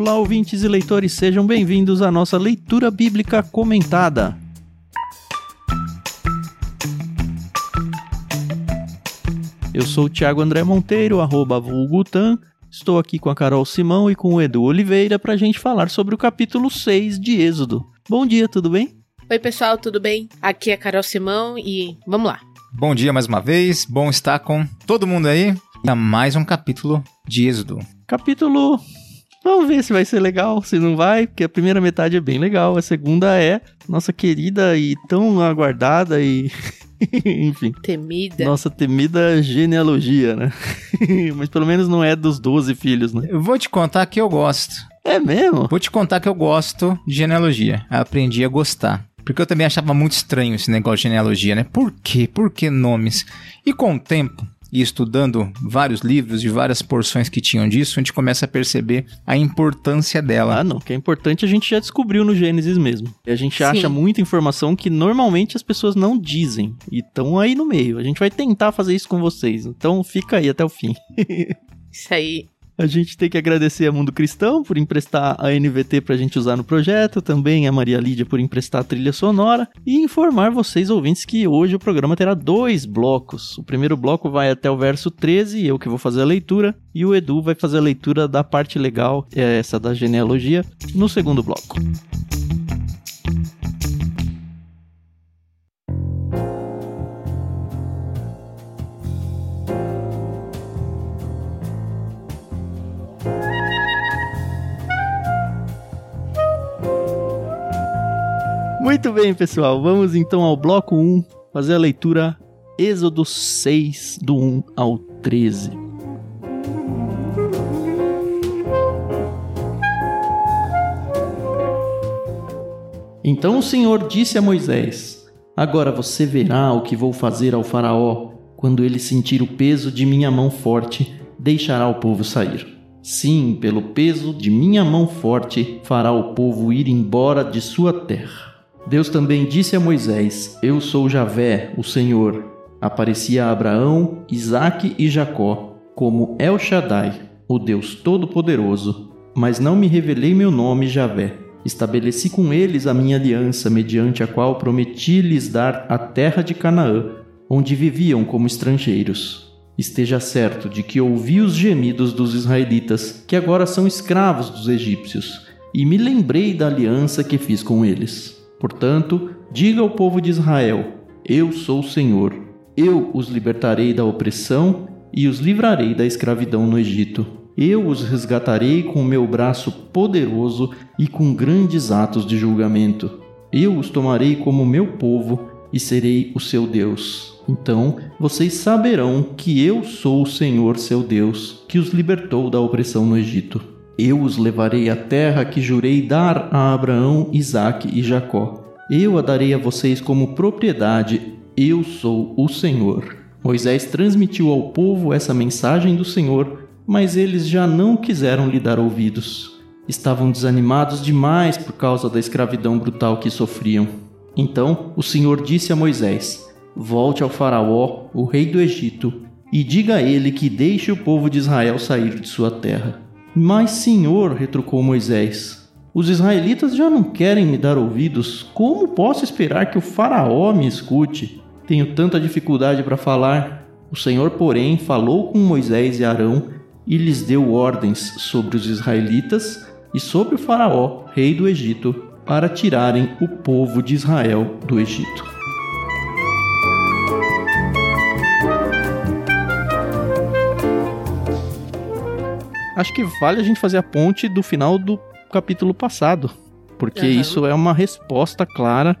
Olá, ouvintes e leitores, sejam bem-vindos à nossa leitura bíblica comentada. Eu sou o Thiago André Monteiro, arroba vulgutan. Estou aqui com a Carol Simão e com o Edu Oliveira para a gente falar sobre o capítulo 6 de Êxodo. Bom dia, tudo bem? Oi, pessoal, tudo bem? Aqui é a Carol Simão e vamos lá. Bom dia mais uma vez, bom estar com todo mundo aí. A mais um capítulo de Êxodo. Capítulo. Vamos ver se vai ser legal, se não vai, porque a primeira metade é bem legal, a segunda é nossa querida e tão aguardada e. Enfim. Temida. Nossa temida genealogia, né? Mas pelo menos não é dos 12 filhos, né? Eu vou te contar que eu gosto. É mesmo? Vou te contar que eu gosto de genealogia. Aprendi a gostar. Porque eu também achava muito estranho esse negócio de genealogia, né? Por quê? Por que nomes? E com o tempo, e estudando vários livros de várias porções que tinham disso, a gente começa a perceber a importância dela. Ah, não. Que é importante a gente já descobriu no Gênesis mesmo. E a gente Sim. acha muita informação que normalmente as pessoas não dizem. E estão aí no meio. A gente vai tentar fazer isso com vocês. Então fica aí até o fim. Isso aí. A gente tem que agradecer a Mundo Cristão por emprestar a NVT pra gente usar no projeto, também a Maria Lídia por emprestar a trilha sonora e informar vocês ouvintes que hoje o programa terá dois blocos. O primeiro bloco vai até o verso 13, eu que vou fazer a leitura, e o Edu vai fazer a leitura da parte legal, é essa da genealogia, no segundo bloco. Muito bem, pessoal. Vamos então ao bloco 1, fazer a leitura Êxodo 6, do 1 ao 13. Então o Senhor disse a Moisés: Agora você verá o que vou fazer ao Faraó. Quando ele sentir o peso de minha mão forte, deixará o povo sair. Sim, pelo peso de minha mão forte, fará o povo ir embora de sua terra. Deus também disse a Moisés: Eu sou Javé, o Senhor. Aparecia a Abraão, Isaque e Jacó, como El Shaddai, o Deus Todo-Poderoso. Mas não me revelei meu nome, Javé. Estabeleci com eles a minha aliança, mediante a qual prometi lhes dar a terra de Canaã, onde viviam como estrangeiros. Esteja certo de que ouvi os gemidos dos israelitas, que agora são escravos dos egípcios, e me lembrei da aliança que fiz com eles. Portanto, diga ao povo de Israel: Eu sou o Senhor. Eu os libertarei da opressão e os livrarei da escravidão no Egito. Eu os resgatarei com o meu braço poderoso e com grandes atos de julgamento. Eu os tomarei como meu povo e serei o seu Deus. Então vocês saberão que eu sou o Senhor seu Deus, que os libertou da opressão no Egito. Eu os levarei à terra que jurei dar a Abraão, Isaque e Jacó. Eu a darei a vocês como propriedade. Eu sou o Senhor. Moisés transmitiu ao povo essa mensagem do Senhor, mas eles já não quiseram lhe dar ouvidos. Estavam desanimados demais por causa da escravidão brutal que sofriam. Então o Senhor disse a Moisés: Volte ao Faraó, o rei do Egito, e diga a ele que deixe o povo de Israel sair de sua terra. Mas, Senhor, retrucou Moisés, os israelitas já não querem me dar ouvidos. Como posso esperar que o Faraó me escute? Tenho tanta dificuldade para falar. O Senhor, porém, falou com Moisés e Arão e lhes deu ordens sobre os israelitas e sobre o Faraó, rei do Egito, para tirarem o povo de Israel do Egito. Acho que vale a gente fazer a ponte do final do capítulo passado, porque Aham. isso é uma resposta clara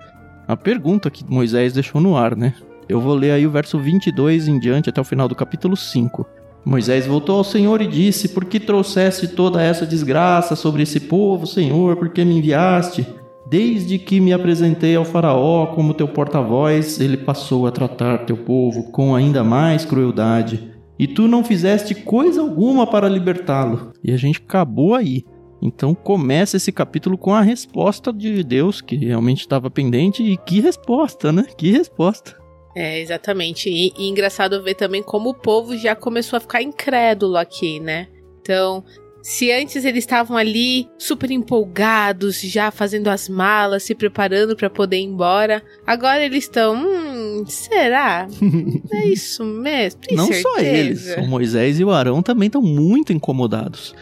à pergunta que Moisés deixou no ar, né? Eu vou ler aí o verso 22 em diante até o final do capítulo 5. Moisés voltou ao Senhor e disse: Por que trouxeste toda essa desgraça sobre esse povo, Senhor? Por que me enviaste? Desde que me apresentei ao Faraó como teu porta-voz, ele passou a tratar teu povo com ainda mais crueldade. E tu não fizeste coisa alguma para libertá-lo. E a gente acabou aí. Então começa esse capítulo com a resposta de Deus, que realmente estava pendente. E que resposta, né? Que resposta. É, exatamente. E, e engraçado ver também como o povo já começou a ficar incrédulo aqui, né? Então, Se antes eles estavam ali super empolgados, já fazendo as malas, se preparando para poder ir embora, agora eles estão, hum, será? é isso mesmo? Tem Não certeza? só eles, o Moisés e o Arão também estão muito incomodados.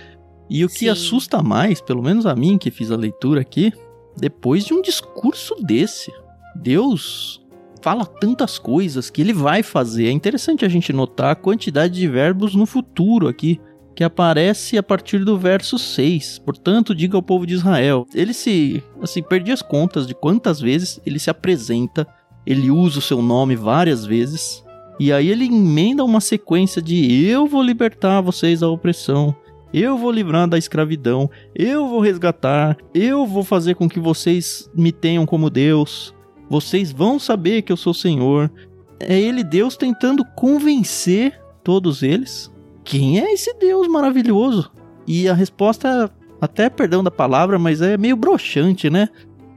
E o que Sim. assusta mais, pelo menos a mim que fiz a leitura aqui, depois de um discurso desse, Deus fala tantas coisas que ele vai fazer. É interessante a gente notar a quantidade de verbos no futuro aqui, que aparece a partir do verso 6. Portanto, diga ao povo de Israel. Ele se, assim, perdi as contas de quantas vezes ele se apresenta, ele usa o seu nome várias vezes, e aí ele emenda uma sequência de eu vou libertar vocês da opressão, eu vou livrar da escravidão, eu vou resgatar, eu vou fazer com que vocês me tenham como Deus, vocês vão saber que eu sou Senhor. É ele, Deus, tentando convencer todos eles quem é esse Deus maravilhoso. E a resposta, até perdão da palavra, mas é meio broxante, né?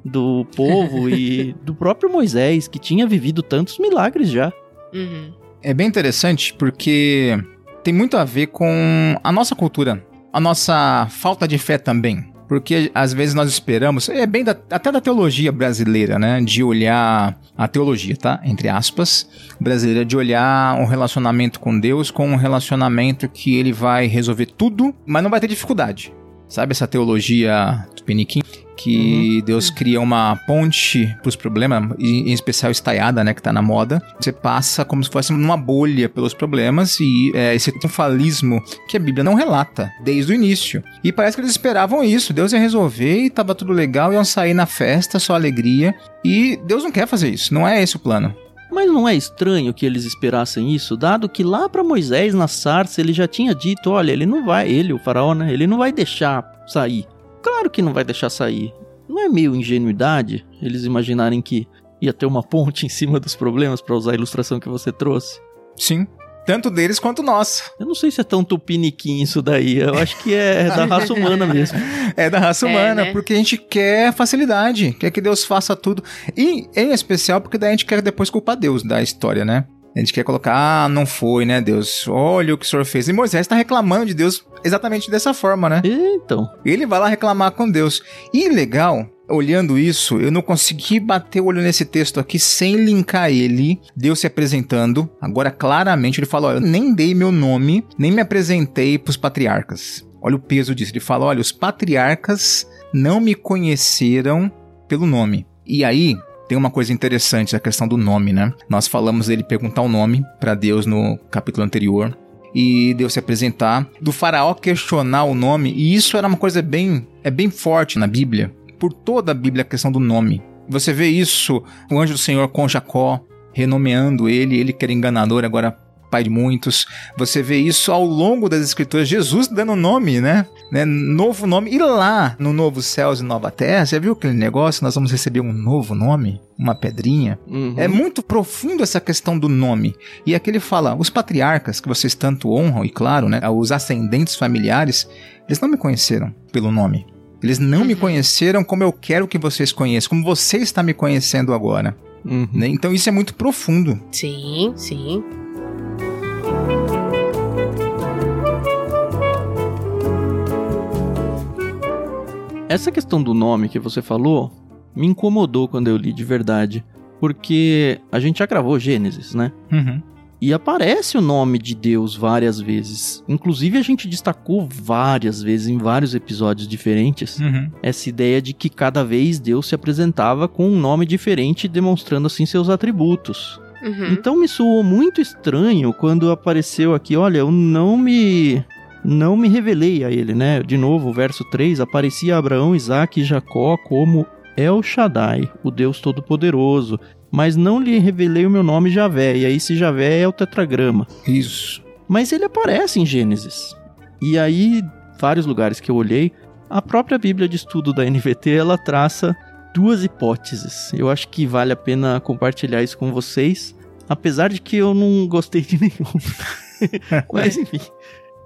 Do povo e do próprio Moisés, que tinha vivido tantos milagres já. Uhum. É bem interessante porque tem muito a ver com a nossa cultura, a nossa falta de fé também. Porque às vezes nós esperamos, é bem da- até da teologia brasileira, né? De olhar a teologia, tá? Entre aspas, brasileira, de olhar um relacionamento com Deus com um relacionamento que ele vai resolver tudo, mas não vai ter dificuldade. Sabe essa teologia tupiniquim? Que Deus cria uma ponte pros problemas, e em especial estaiada, né? Que tá na moda. Você passa como se fosse numa bolha pelos problemas e é, esse triunfalismo que a Bíblia não relata desde o início. E parece que eles esperavam isso. Deus ia resolver e tava tudo legal, iam sair na festa, só alegria. E Deus não quer fazer isso, não é esse o plano. Mas não é estranho que eles esperassem isso, dado que lá para Moisés na sarça ele já tinha dito, olha, ele não vai, ele, o faraó, né? Ele não vai deixar sair. Claro que não vai deixar sair. Não é meio ingenuidade eles imaginarem que ia ter uma ponte em cima dos problemas para usar a ilustração que você trouxe? Sim. Tanto deles quanto nós. Eu não sei se é tão tupiniquim isso daí. Eu acho que é da raça humana mesmo. É da raça É, humana, né? porque a gente quer facilidade, quer que Deus faça tudo. E em especial porque daí a gente quer depois culpar Deus da história, né? A gente quer colocar, ah, não foi, né, Deus? Olha o que o senhor fez. E Moisés está reclamando de Deus exatamente dessa forma, né? Então, Ele vai lá reclamar com Deus. E legal, olhando isso, eu não consegui bater o olho nesse texto aqui sem linkar ele, Deus se apresentando. Agora, claramente, ele fala: Olha, eu nem dei meu nome, nem me apresentei pros patriarcas. Olha o peso disso. Ele fala: Olha, os patriarcas não me conheceram pelo nome. E aí. Tem uma coisa interessante, a questão do nome, né? Nós falamos dele perguntar o nome para Deus no capítulo anterior e Deus se apresentar, do faraó questionar o nome, e isso era uma coisa bem, é bem forte na Bíblia, por toda a Bíblia a questão do nome. Você vê isso, o anjo do Senhor com Jacó, renomeando ele, ele que era enganador, agora pai de muitos. Você vê isso ao longo das escrituras, Jesus dando nome, né? Né? Novo nome. E lá no novo céus e nova terra, você viu aquele negócio? Nós vamos receber um novo nome, uma pedrinha. uhum. É muito profundo essa questão do nome. E aqui ele fala: os patriarcas que vocês tanto honram, e claro, né, os ascendentes familiares, eles não me conheceram pelo nome. Eles não me Uhum. conheceram como eu quero que vocês conheçam, como você está me conhecendo agora. Uhum. né? Então isso é muito profundo. Sim, sim. Essa questão do nome que você falou me incomodou quando eu li de verdade. Porque a gente já gravou Gênesis, né? Uhum. E aparece o nome de Deus várias vezes. Inclusive, a gente destacou várias vezes em vários episódios diferentes Uhum. essa ideia de que cada vez Deus se apresentava com um nome diferente, demonstrando assim seus atributos. Uhum. Então me soou muito estranho quando apareceu aqui, olha, eu não me não me revelei a ele, né? De novo, o verso 3, aparecia Abraão, Isaac e Jacó como El Shaddai, o Deus Todo-Poderoso, mas não lhe revelei o meu nome Javé, e aí esse Javé é o tetragrama. Isso. Mas ele aparece em Gênesis. E aí, vários lugares que eu olhei, a própria Bíblia de Estudo da NVT, ela traça duas hipóteses. Eu acho que vale a pena compartilhar isso com vocês, apesar de que eu não gostei de nenhum. Mas enfim,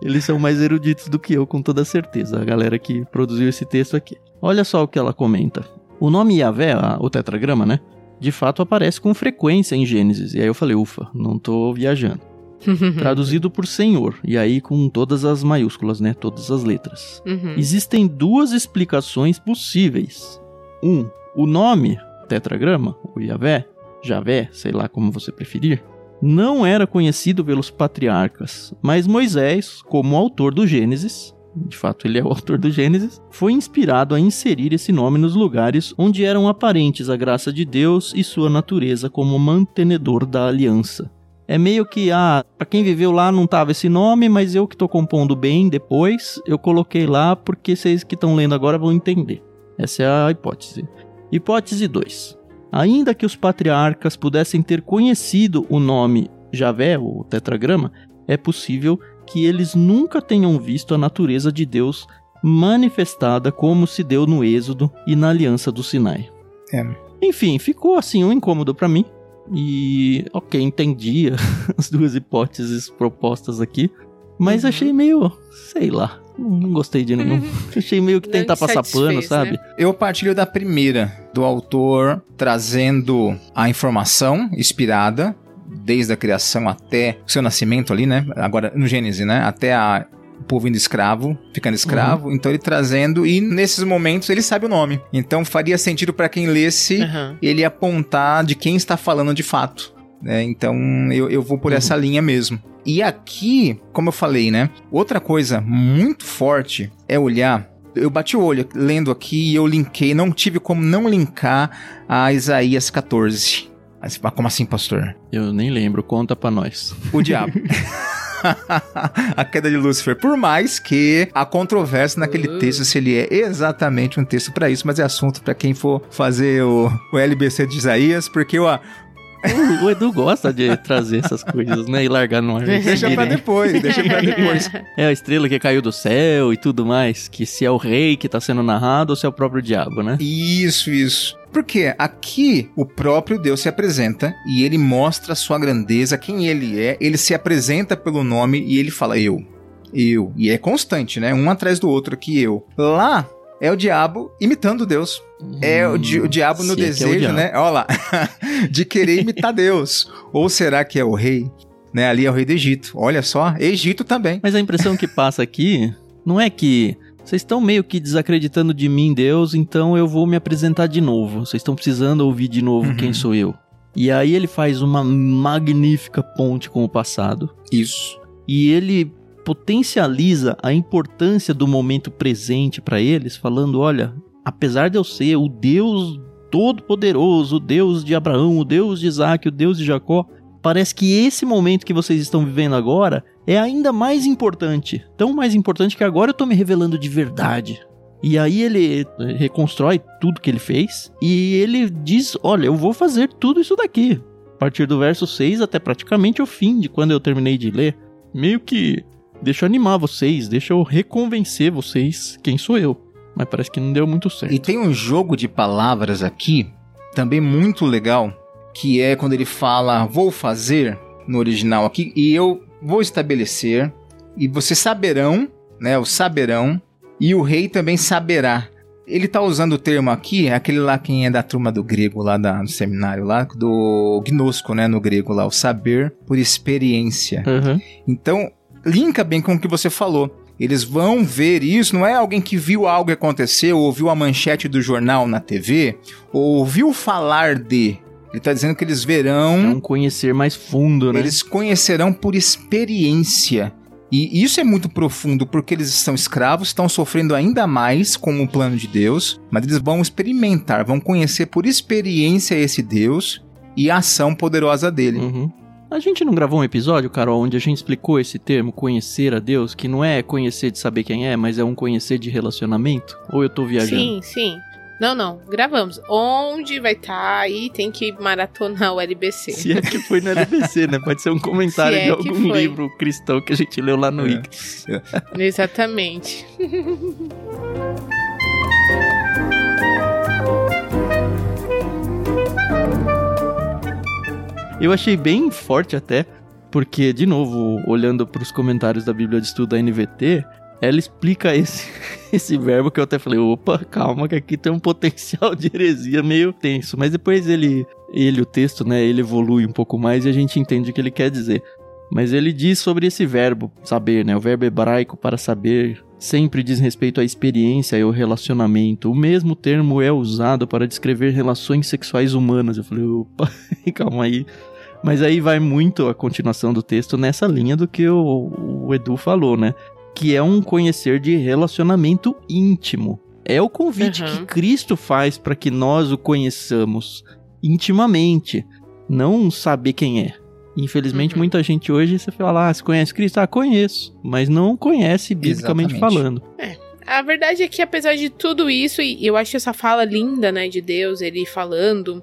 eles são mais eruditos do que eu, com toda certeza, a galera que produziu esse texto aqui. Olha só o que ela comenta. O nome Yahvé, a- o tetragrama, né? De fato aparece com frequência em Gênesis. E aí eu falei, ufa, não tô viajando. traduzido por Senhor, e aí com todas as maiúsculas, né? Todas as letras. Uhum. Existem duas explicações possíveis. Um, o nome, tetragrama, o Yahvé, Javé, sei lá como você preferir, não era conhecido pelos patriarcas, mas Moisés, como autor do Gênesis, de fato ele é o autor do Gênesis, foi inspirado a inserir esse nome nos lugares onde eram aparentes a graça de Deus e sua natureza como mantenedor da aliança. É meio que, ah, pra quem viveu lá não tava esse nome, mas eu que tô compondo bem depois, eu coloquei lá porque vocês que estão lendo agora vão entender. Essa é a hipótese. Hipótese 2. Ainda que os patriarcas pudessem ter conhecido o nome Javé, o tetragrama, é possível que eles nunca tenham visto a natureza de Deus manifestada como se deu no Êxodo e na Aliança do Sinai. É. Enfim, ficou assim um incômodo pra mim. E, ok, entendi as duas hipóteses propostas aqui. Mas Uhum. achei meio, sei lá, não gostei de nenhum. achei meio que tentar te passar pano, sabe? né? Eu partilho da primeira, do autor trazendo a informação inspirada, desde a criação até o seu nascimento ali, né? Agora, no Gênesis, né? Até a, o povo indo escravo, ficando escravo. Então ele trazendo, e nesses momentos ele sabe o nome. Então faria sentido para quem lesse Aham. ele apontar de quem está falando de fato. Né? Então eu, eu vou por Uhum. essa linha mesmo. E aqui, como eu falei, né? Outra coisa muito forte é olhar. Eu bati o olho lendo aqui e eu linkei, não tive como não linkar a Isaías 14. Aí você fala, Como assim, pastor? Eu nem lembro, conta pra nós. O diabo. a queda de Lúcifer. Por mais que a controvérsia naquele Uh. texto se ele é exatamente um texto pra isso, mas é assunto pra quem for fazer o, o LBC de Isaías, porque o, O, o Edu gosta de trazer essas coisas, né? E largar no ar. Deixa pra depois, deixa pra depois. É a estrela que caiu do céu e tudo mais. Que se é o rei que tá sendo narrado ou se é o próprio diabo, né? Isso, isso. Porque aqui o próprio Deus se apresenta e ele mostra a sua grandeza, quem ele é, ele se apresenta pelo nome e ele fala eu. Eu. E é constante, né? Um atrás do outro aqui, eu. Lá é o diabo imitando Deus. É o, di- o diabo no é é desejo, diabo. né? Olha lá. de querer imitar Deus. Ou será que é o rei? Né? Ali é o rei do Egito. Olha só, Egito também. Mas a impressão que passa aqui não é que vocês estão meio que desacreditando de mim, Deus, então eu vou me apresentar de novo. Vocês estão precisando ouvir de novo Uhum. quem sou eu. E aí ele faz uma magnífica ponte com o passado. Isso. E ele potencializa a importância do momento presente para eles, falando: olha, apesar de eu ser o Deus Todo-Poderoso, o Deus de Abraão, o Deus de Isaac, o Deus de Jacó, parece que esse momento que vocês estão vivendo agora é ainda mais importante. Tão mais importante que agora eu tô me revelando de verdade. E aí ele reconstrói tudo que ele fez e ele diz: Olha, eu vou fazer tudo isso daqui. A partir do verso 6 até praticamente o fim de quando eu terminei de ler. Meio que deixa eu animar vocês, deixa eu reconvencer vocês quem sou eu. Mas parece que não deu muito certo. E tem um jogo de palavras aqui, também muito legal, que é quando ele fala vou fazer no original aqui, e eu vou estabelecer, e vocês saberão, né? O saberão, e o rei também saberá. Ele tá usando o termo aqui, aquele lá quem é da turma do grego lá da, do seminário lá, do gnosco, né, no grego lá, o saber por experiência. Aham. Então, linka bem com o que você falou. Eles vão ver isso, não é alguém que viu algo acontecer, ou ouviu a manchete do jornal na TV, ou ouviu falar de. Ele está dizendo que eles É verão, um conhecer mais fundo, né? eles conhecerão por experiência. E isso é muito profundo, porque eles estão escravos, estão sofrendo ainda mais com o plano de Deus, mas eles vão experimentar, vão conhecer por experiência esse Deus e a ação poderosa dele. Uhum. A gente não gravou um episódio, Carol, onde a gente explicou esse termo, conhecer a Deus, que não é conhecer de saber quem é, mas é um conhecer de relacionamento? Ou eu tô viajando? Sim, sim. Não, não, gravamos. Onde vai estar aí, tem que maratonar o LBC. Se é que foi no LBC, né? Pode ser um comentário Se é de que algum livro cristão que a gente leu lá no É. Exatamente. Eu achei bem forte até, porque, de novo, olhando para os comentários da Bíblia de Estudo da NVT, ela explica esse, esse verbo que eu até falei, opa, calma, que aqui tem um potencial de heresia meio tenso. Mas depois ele, ele o texto, né, ele evolui um pouco mais e a gente entende o que ele quer dizer. Mas ele diz sobre esse verbo, saber, né? O verbo hebraico para saber sempre diz respeito à experiência e ao relacionamento. O mesmo termo é usado para descrever relações sexuais humanas. Eu falei, opa, calma aí. Mas aí vai muito a continuação do texto nessa linha do que o, o Edu falou, né? Que é um conhecer de relacionamento íntimo. É o convite Uhum. que Cristo faz para que nós o conheçamos intimamente, não saber quem é. Infelizmente, Uhum. muita gente hoje você fala, ah, você conhece Cristo? Ah, conheço, mas não conhece biblicamente Exatamente. falando. A verdade é que, apesar de tudo isso, e eu acho essa fala linda, né, de Deus, ele falando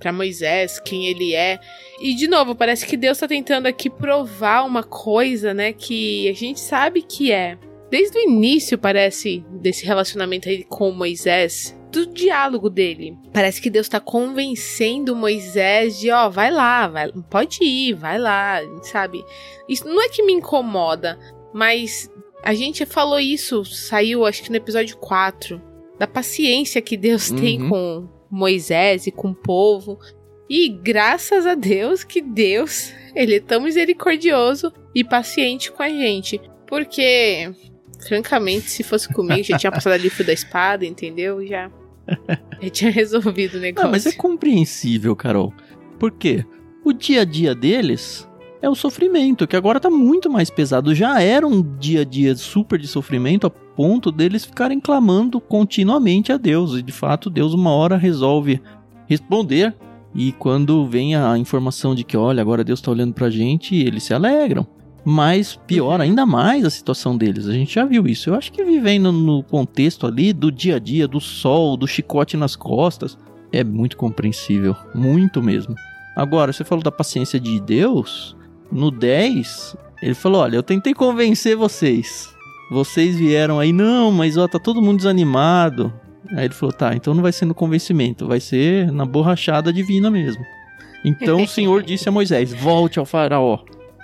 pra Moisés quem ele é. E, de novo, parece que Deus tá tentando aqui provar uma coisa, né, que a gente sabe que é. Desde o início, parece, desse relacionamento aí com Moisés, do diálogo dele. Parece que Deus tá convencendo Moisés de, ó, vai lá, vai, pode ir, vai lá, sabe? Isso não é que me incomoda, mas a gente falou isso, saiu acho que no episódio 4, da paciência que Deus tem Uhum. com Moisés e com o povo. E graças a Deus que Deus, ele é tão misericordioso e paciente com a gente. Porque, francamente, se fosse comigo, já tinha passado ali o fio da espada, entendeu? Já, já tinha resolvido o negócio. Ah, mas é compreensível, Carol. Por quê? O dia a dia deles é o sofrimento, que agora tá muito mais pesado. Já era um dia a dia super de sofrimento a ponto deles ficarem clamando continuamente a Deus. E de fato, Deus uma hora resolve responder. E quando vem a informação de que, olha, agora Deus tá olhando pra gente, eles se alegram. Mas piora ainda mais a situação deles. A gente já viu isso. Eu acho que vivendo no contexto ali do dia a dia, do sol, do chicote nas costas, é muito compreensível. Muito mesmo. Agora, você falou da paciência de Deus. No 10, ele falou: Olha, eu tentei convencer vocês. Vocês vieram aí, não, mas ó, tá todo mundo desanimado. Aí ele falou: Tá, então não vai ser no convencimento, vai ser na borrachada divina mesmo. Então o Senhor disse a Moisés: Volte ao Faraó,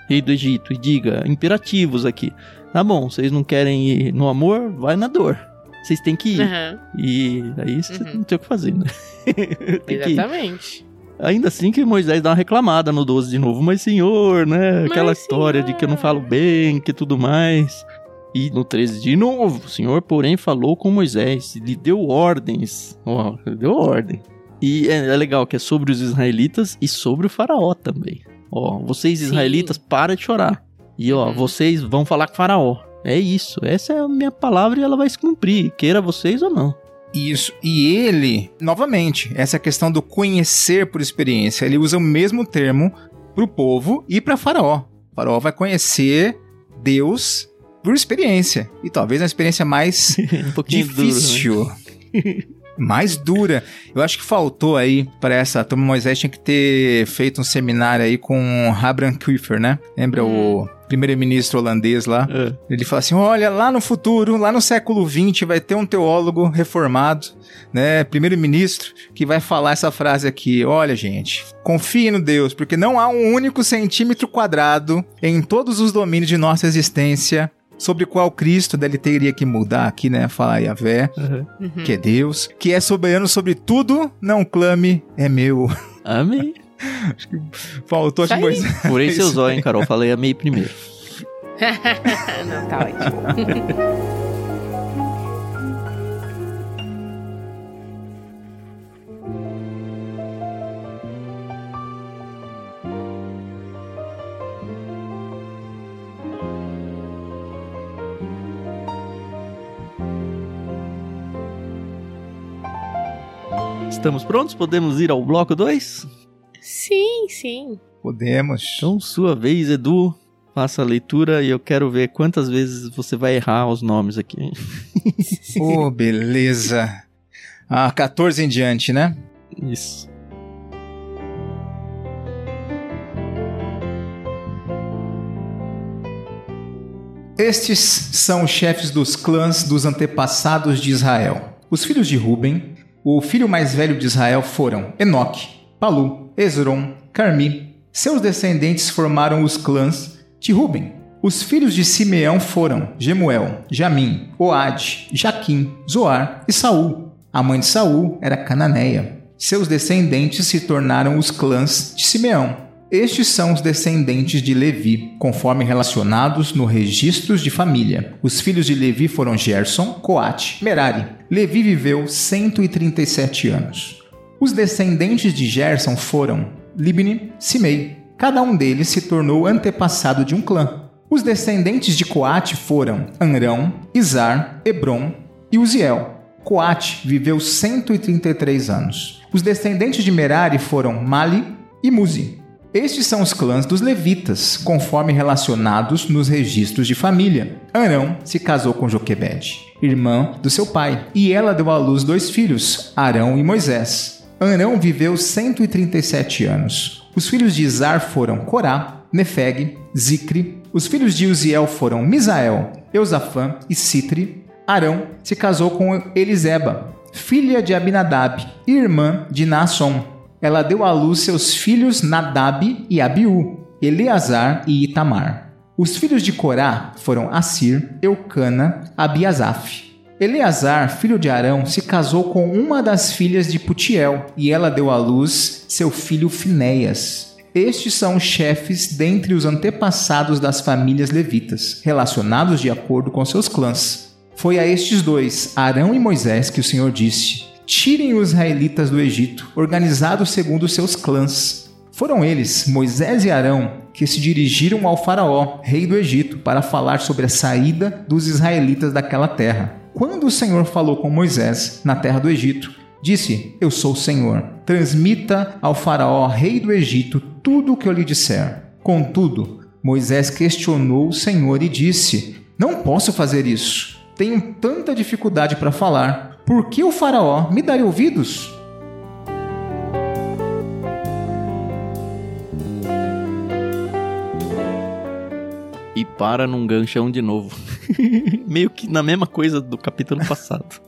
rei do Egito, e diga: imperativos aqui. Tá bom, vocês não querem ir no amor? Vai na dor. Vocês têm que ir. Aham, E aí você Uhum. não tem o que fazer, né? tem que exatamente. Ainda assim que Moisés dá uma reclamada no 12 de novo, mas senhor, né? Mas, Aquela história de que eu não falo senhor. bem, que tudo mais. E no 13 de novo, o senhor, porém, falou com Moisés, lhe deu ordens. Ó, deu ordem. E é, é legal que é sobre os israelitas e sobre o faraó também. Ó, vocês Sim. israelitas, para de chorar. E ó, Uhum. vocês vão falar com o faraó. É isso, essa é a minha palavra e ela vai se cumprir, queira vocês ou não. Isso. E ele, novamente, essa questão do conhecer por experiência, ele usa o mesmo termo pro povo e para Faraó. O Faraó vai conhecer Deus por experiência. E talvez a experiência mais um pouquinho duro, né? mais dura. Eu acho que faltou aí para essa turma Moisés tinha que ter feito um seminário aí com Abraham Kuyper, né? Lembra Hum. o primeiro-ministro holandês lá? É. Ele fala assim: olha, lá no futuro, lá no século XX, vai ter um teólogo reformado, né? Primeiro-ministro, que vai falar essa frase aqui: olha, gente, confie no Deus, porque não há um único centímetro quadrado em todos os domínios de nossa existência. Sobre qual Cristo dele teria que mudar aqui, né? Falar Yahvé, Uhum. Uhum. que é Deus, que é soberano sobre tudo, não clame, é meu. Amém. Faltou Isso de aí. Moisés. Furei seu Isso zóio, hein, Carol? Falei amei primeiro. Não, tá ótimo. Estamos prontos? Podemos ir ao bloco 2? Sim, sim. Podemos. Então, sua vez, Edu. Faça a leitura e eu quero ver quantas vezes você vai errar os nomes aqui. Oh, beleza. Ah, 14 em diante, né? Isso. Estes são os chefes dos clãs dos antepassados de Israel. Os filhos de Ruben, o filho mais velho de Israel foram Enoque, Palu, Esron, Carmi. Seus descendentes formaram os clãs de Ruben. Os filhos de Simeão foram Gemuel, Jamim, Oade, Jaquim, Zoar e Saul. A mãe de Saul era Cananeia. Seus descendentes se tornaram os clãs de Simeão. Estes são os descendentes de Levi, conforme relacionados no registros de família. Os filhos de Levi foram Gerson, Coate, Merari. Levi viveu 137 anos. Os descendentes de Gerson foram Libni, Simei. Cada um deles se tornou antepassado de um clã. Os descendentes de Coate foram Anrão, Izar, Hebron e Uziel. Coate viveu 133 anos. Os descendentes de Merari foram Mali e Muzi. Estes são os clãs dos levitas, conforme relacionados nos registros de família. Arão se casou com Joquebede, irmã do seu pai, e ela deu à luz dois filhos, Arão e Moisés. Arão viveu 137 anos. Os filhos de Izar foram Corá, Nefeg, Zicre. Os filhos de Uziel foram Misael, Eusafã e Citri. Arão se casou com Eliseba, filha de Abinadab, irmã de Naasson. Ela deu à luz seus filhos Nadab e Abiú, Eleazar e Itamar. Os filhos de Corá foram Assir, Eucana, Abiasaf. Eleazar, filho de Arão, se casou com uma das filhas de Putiel, e ela deu à luz seu filho Finéias. Estes são os chefes dentre os antepassados das famílias levitas, relacionados de acordo com seus clãs. Foi a estes dois, Arão e Moisés, que o Senhor disse: Tirem os israelitas do Egito, organizados segundo seus clãs. Foram eles, Moisés e Arão, que se dirigiram ao Faraó, rei do Egito, para falar sobre a saída dos israelitas daquela terra. Quando o Senhor falou com Moisés na terra do Egito, disse: Eu sou o Senhor. Transmita ao Faraó, rei do Egito, tudo o que eu lhe disser. Contudo, Moisés questionou o Senhor e disse: Não posso fazer isso tenho tanta dificuldade para falar, por que o Faraó me daria ouvidos? E para num ganchão de novo. Meio que na mesma coisa do capítulo passado.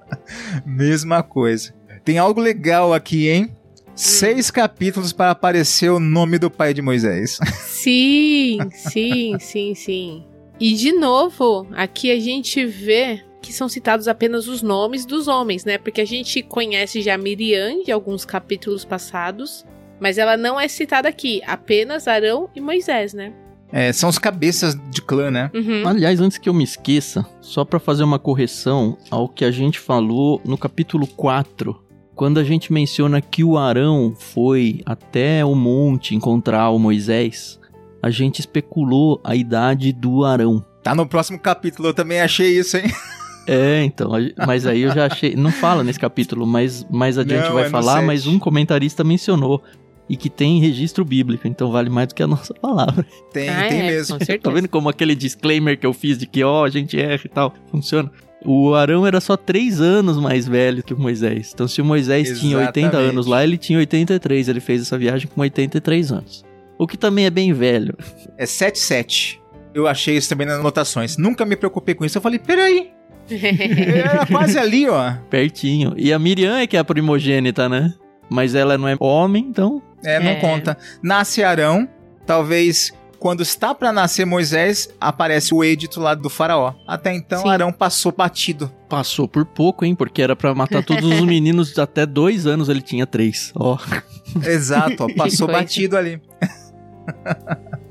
mesma coisa. Tem algo legal aqui, hein? Seis capítulos para aparecer o nome do pai de Moisés. Sim, sim, sim, sim. E de novo, aqui a gente vê que são citados apenas os nomes dos homens, né? Porque a gente conhece já Miriam de alguns capítulos passados, mas ela não é citada aqui, apenas Arão e Moisés, né? É, são os cabeças de clã, né? Uhum. Aliás, antes que eu me esqueça, só para fazer uma correção ao que a gente falou no capítulo 4, quando a gente menciona que o Arão foi até o monte encontrar o Moisés, a gente especulou a idade do Arão. Tá no próximo capítulo, eu também achei isso, hein? É, então, mas aí eu já achei. Não fala nesse capítulo, mas mais adiante não, vai é falar, mas um comentarista mencionou. E que tem registro bíblico, então vale mais do que a nossa palavra. Tem, ah, tem é, mesmo. tá vendo como aquele disclaimer que eu fiz de que, ó, oh, a gente erra e tal, funciona? O Arão era só três anos mais velho que o Moisés. Então, se o Moisés Exatamente. tinha 80 anos lá, ele tinha 83. Ele fez essa viagem com 83 anos. O que também é bem velho. É 77. Eu achei isso também nas anotações. Nunca me preocupei com isso. Eu falei, peraí. Era quase ali, ó. Pertinho. E a Miriam é que é a primogênita, né? Mas ela não é homem, então. É, não é. conta. Nasce Arão, talvez quando está para nascer Moisés, aparece o edito lá do faraó. Até então, Sim. Arão passou batido. Passou por pouco, hein? Porque era para matar todos os meninos até dois anos, ele tinha três. Ó. Oh. Exato, ó, passou batido ali.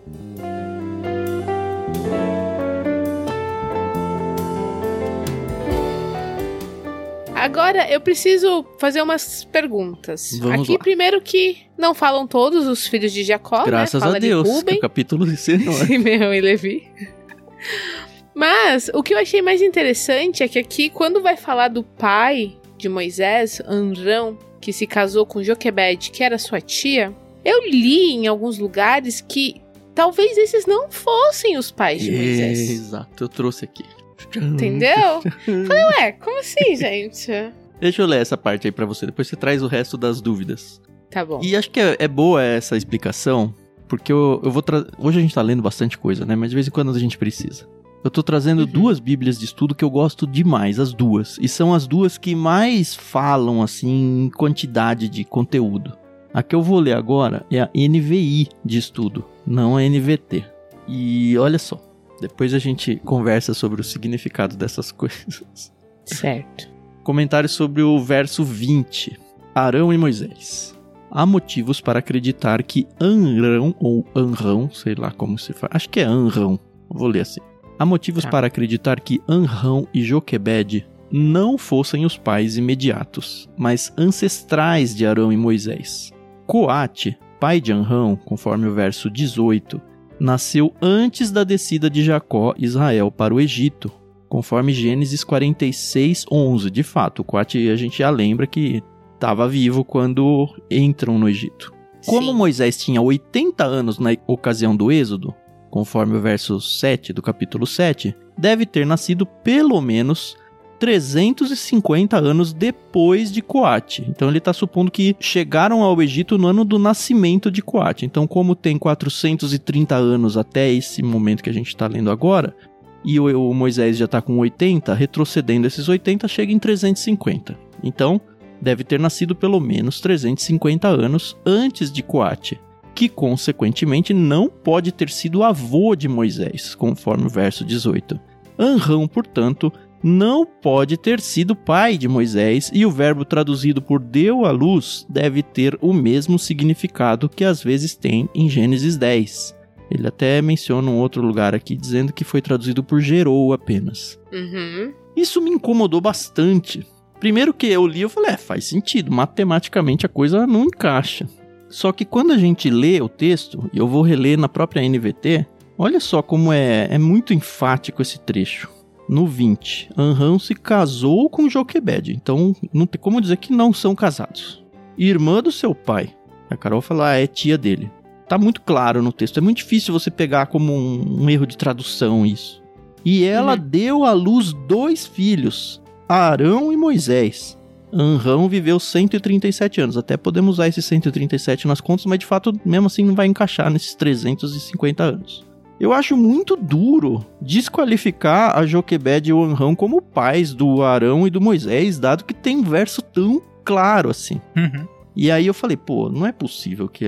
Agora eu preciso fazer umas perguntas. Vamos Aqui lá. primeiro que não falam todos os filhos de Jacó, né? Graças né? A Deus, Ruben, que o capítulo ensinou. Simeão e Levi. Mas o que eu achei mais interessante é que aqui quando vai falar do pai de Moisés, Andrão, que se casou com Joquebede, que era sua tia, eu li em alguns lugares que talvez esses não fossem os pais de Moisés. Exato, eu trouxe aqui. Entendeu? Falei, ué, como assim, gente? Deixa eu ler essa parte aí pra você, depois você traz o resto das dúvidas. Tá bom. E acho que é, é boa essa explicação, porque eu, eu vou trazer. Hoje a gente tá lendo bastante coisa, né? Mas de vez em quando a gente precisa. Eu tô trazendo uhum. duas bíblias de estudo que eu gosto demais, as duas. E são as duas que mais falam, assim, em quantidade de conteúdo. A que eu vou ler agora é a NVI de estudo, não a NVT. E olha só, depois a gente conversa sobre o significado dessas coisas. Certo. Comentário sobre o verso 20. Arão e Moisés. há motivos para acreditar que Anrão, ou Anrão, sei lá como se faz, acho que é Anrão, vou ler assim. Há motivos Tá. para acreditar que Anrão e Joquebed não fossem os pais imediatos, mas ancestrais de Arão e Moisés. Coate, pai de Anrão, conforme o verso 18, nasceu antes da descida de Jacó Israel para o Egito, conforme Gênesis 46, 11. De fato, Coate a gente já lembra que estava vivo quando entram no Egito. Como Sim. Moisés tinha 80 anos na ocasião do Êxodo, conforme o verso 7 do capítulo 7, deve ter nascido pelo menos 350 anos depois de Coate. Então ele está supondo que chegaram ao Egito no ano do nascimento de Coate. Então, como tem 430 anos até esse momento que a gente está lendo agora, e o, Moisés já está com 80, retrocedendo esses 80, chega em 350. Então, deve ter nascido pelo menos 350 anos antes de Coate, que consequentemente não pode ter sido avô de Moisés, conforme o verso 18. Anrão, portanto, não pode ter sido pai de Moisés, e o verbo traduzido por deu à luz deve ter o mesmo significado que às vezes tem em Gênesis 10. Ele até menciona um outro lugar aqui dizendo que foi traduzido por gerou apenas. Uhum. Isso me incomodou bastante. Primeiro que eu li, eu falei, é, faz sentido, matematicamente a coisa não encaixa. Só que quando a gente lê o texto, e eu vou reler na própria NVT, olha só como é, é muito enfático esse trecho. No 20, Anrão se casou com Joquebed, então não tem como dizer que não são casados. Irmã do seu pai. A Carol fala, ah, é tia dele. Tá muito claro no texto, é muito difícil você pegar como um, um erro de tradução isso. E ela Uhum. deu à luz dois filhos, Arão e Moisés. Anrão viveu 137 anos. Até podemos usar esses 137 nas contas, mas de fato, mesmo assim, não vai encaixar nesses 350 anos. Eu acho muito duro desqualificar a Joquebed e o Anrão como pais do Arão e do Moisés, dado que tem um verso tão claro assim. Uhum. E aí eu falei, pô, não é possível que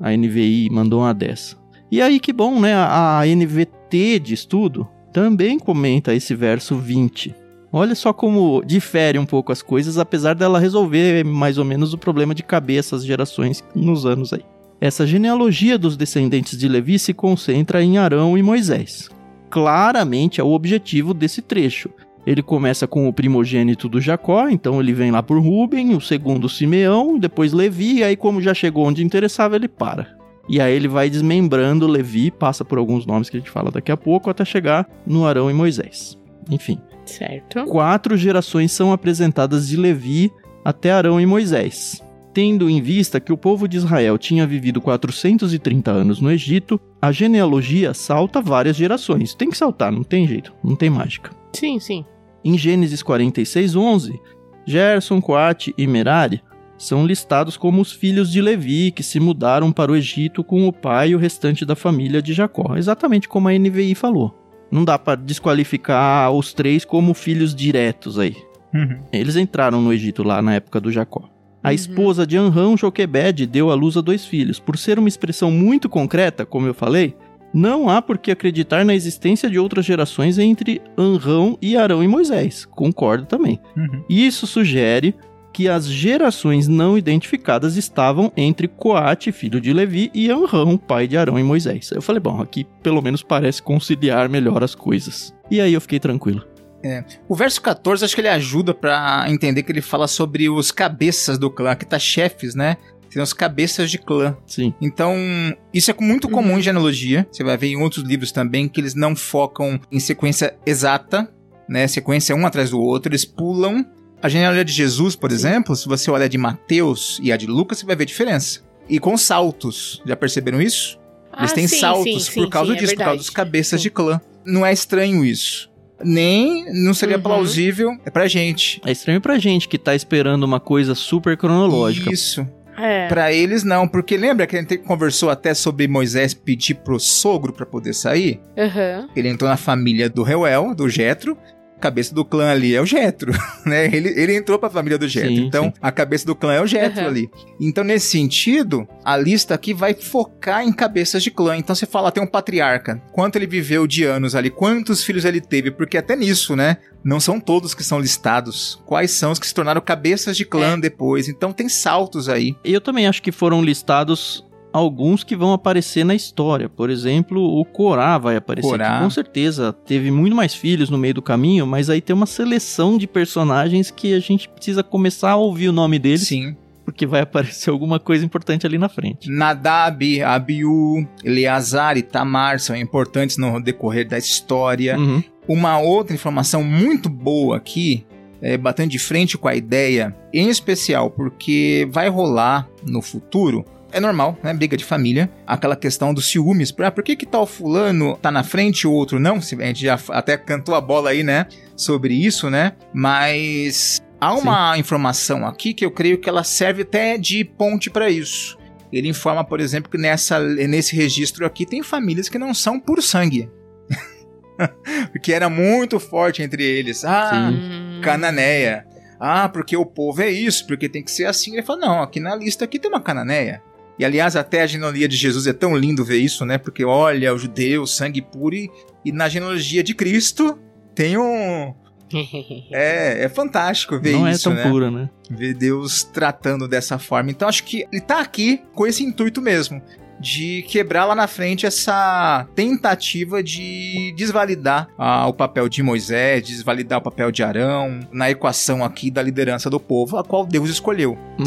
a NVI mandou uma dessa. E aí que bom, né? A NVT de estudo também comenta esse verso 20. Olha só como difere um pouco as coisas, apesar dela resolver mais ou menos o problema de cabeça as gerações nos anos aí. Essa genealogia dos descendentes de Levi se concentra em Arão e Moisés. Claramente é o objetivo desse trecho. Ele começa com o primogênito do Jacó, então ele vem lá por Ruben, o segundo Simeão, depois Levi, e aí como já chegou onde interessava, ele para. E aí ele vai desmembrando Levi, passa por alguns nomes que a gente fala daqui a pouco, até chegar no Arão e Moisés. Enfim, Certo. quatro gerações são apresentadas de Levi até Arão e Moisés. Tendo em vista que o povo de Israel tinha vivido 430 anos no Egito, a genealogia salta várias gerações. Tem que saltar, não tem jeito, não tem mágica. Sim, sim. Em Gênesis 46:11, Gerson, Coate e Merari são listados como os filhos de Levi que se mudaram para o Egito com o pai e o restante da família de Jacó, exatamente como a NVI falou. Não dá para desqualificar os três como filhos diretos aí. Uhum. Eles entraram no Egito lá na época do Jacó. A Uhum. esposa de Anrão, Joquebed, deu à luz a dois filhos. Por ser uma expressão muito concreta, como eu falei, não há por que acreditar na existência de outras gerações entre Anrão e Arão e Moisés. Concordo também. Uhum. Isso sugere que as gerações não identificadas estavam entre Coate, filho de Levi, e Anrão, pai de Arão e Moisés. Eu falei, bom, aqui pelo menos parece conciliar melhor as coisas. E aí eu fiquei tranquilo. O verso 14, acho que ele ajuda pra entender que ele fala sobre os cabeças do clã, que tá chefes, né? Seriam os cabeças de clã. Sim. Então, isso é muito comum em genealogia. Você vai ver em outros livros também que eles não focam em sequência exata, né? Sequência um atrás do outro, eles pulam. A genealogia de Jesus, por exemplo, se você olhar de Mateus e a de Lucas, você vai ver diferença. E com saltos. Já perceberam isso? Eles Ah, têm sim, saltos sim, por sim, causa sim, é disso, por causa dos cabeças Sim. de clã. Não é estranho isso. Nem não seria Uhum. plausível é pra gente. É estranho pra gente que tá esperando uma coisa super cronológica. Isso. É. Pra eles não, porque lembra que a gente conversou até sobre Moisés pedir pro sogro pra poder sair? Aham. Ele entrou na família do Reuel, do Jetro, cabeça do clã ali é o Jetro, né? Ele, ele entrou pra família do Jetro. Então, sim. a cabeça do clã é o Jetro Uhum. ali. Então, nesse sentido, a lista aqui vai focar em cabeças de clã. Então, você fala, tem um patriarca. Quanto ele viveu de anos ali? Quantos filhos ele teve? Porque até nisso, né? Não são todos que são listados. Quais são os que se tornaram cabeças de clã depois? Então, tem saltos aí. E eu também acho que foram listados alguns que vão aparecer na história. Por exemplo, o Corá vai aparecer Korá. aqui. Com certeza teve muito mais filhos no meio do caminho, mas aí tem uma seleção de personagens que a gente precisa começar a ouvir o nome deles, Sim. porque vai aparecer alguma coisa importante ali na frente. Nadab, Abiú, Eleazar e Tamar são importantes no decorrer da história. Uhum. Uma outra informação muito boa aqui, é, batendo de frente com a ideia, em especial porque vai rolar no futuro. É normal, né? Briga de família. Aquela questão dos ciúmes. Ah, por que que tal fulano tá na frente e o outro não? Se- A gente já até cantou a bola aí, né? Sobre isso, né? Mas há uma informação aqui que eu creio que ela serve até de ponte para isso. Ele informa, por exemplo, que nessa, nesse registro aqui tem famílias que não são por sangue. Porque era muito forte entre eles. Ah, Sim. Hum. Cananeia. Ah, porque o povo é isso, porque tem que ser assim. Ele fala, não, aqui na lista aqui tem uma Cananeia. E aliás, até a genealogia de Jesus é tão lindo ver isso, né? Porque olha, o judeu, sangue puro, e, e na genealogia de Cristo tem um. É, é fantástico ver Não isso, é tão né? pura, né? ver Deus tratando dessa forma. Então acho que ele tá aqui com esse intuito mesmo. De quebrar lá na frente essa tentativa de desvalidar ah, o papel de Moisés, desvalidar o papel de Arão na equação aqui da liderança do povo, a qual Deus escolheu. Uhum.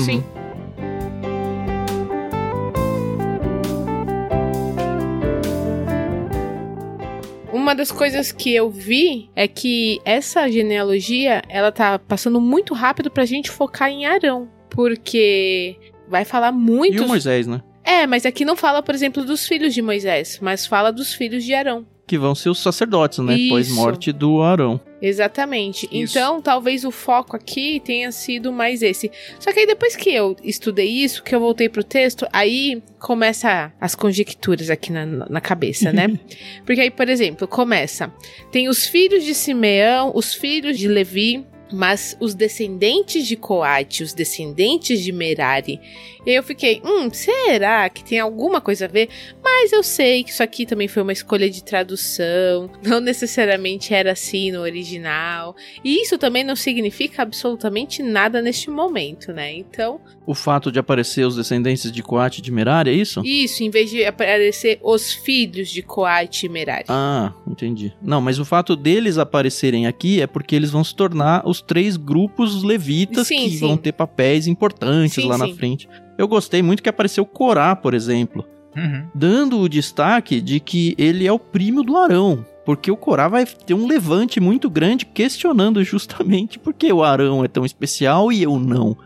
Uma das coisas que eu vi é que essa genealogia, ela tá passando muito rápido pra gente focar em Arão. Porque vai falar E muito. o Moisés, né? É, mas aqui não fala, por exemplo, dos filhos de Moisés, mas fala dos filhos de Arão. Que vão ser os sacerdotes, né? Isso. Pós morte do Arão. Exatamente. Isso. Então, talvez o foco aqui tenha sido mais esse. Só que aí depois que eu estudei isso, que eu voltei pro texto, aí começa as conjecturas aqui na, na cabeça, né? Porque aí, por exemplo, começa. Tem os filhos de Simeão, os filhos de Levi, mas os descendentes de Coate, os descendentes de Merari. E eu fiquei, hum, será que tem alguma coisa a ver? Mas eu sei que isso aqui também foi uma escolha de tradução, não necessariamente era assim no original. E isso também não significa absolutamente nada neste momento, né? Então, O fato de aparecer os descendentes de Coate e de Merari, é isso? isso, em vez de aparecer os filhos de Coate e Merari. Ah, entendi. Não, mas o fato deles aparecerem aqui é porque eles vão se tornar os três grupos levitas Sim, que sim. vão ter papéis importantes Sim, lá na frente. Eu gostei muito que apareceu Corá, por exemplo, Uhum. dando o destaque de que ele é o primo do Arão. Porque o Corá vai ter um levante muito grande questionando justamente por que o Arão é tão especial e eu não.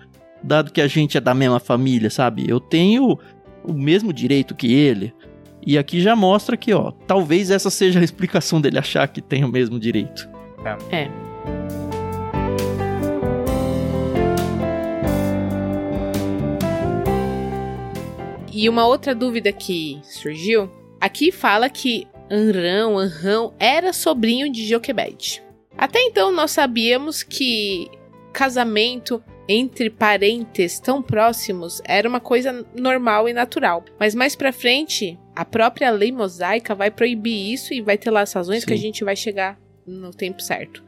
Dado que a gente é da mesma família, sabe? Eu tenho o mesmo direito que ele. E aqui já mostra que, ó, talvez essa seja a explicação dele achar que tem o mesmo direito. E uma outra dúvida que surgiu, aqui fala que Anrão, Anrão era sobrinho de Joquebed. Até então nós sabíamos que casamento entre parentes tão próximos era uma coisa normal e natural. Mas mais pra frente, a própria lei mosaica vai proibir isso e vai ter lá as razões que a Sim. gente vai chegar no tempo certo.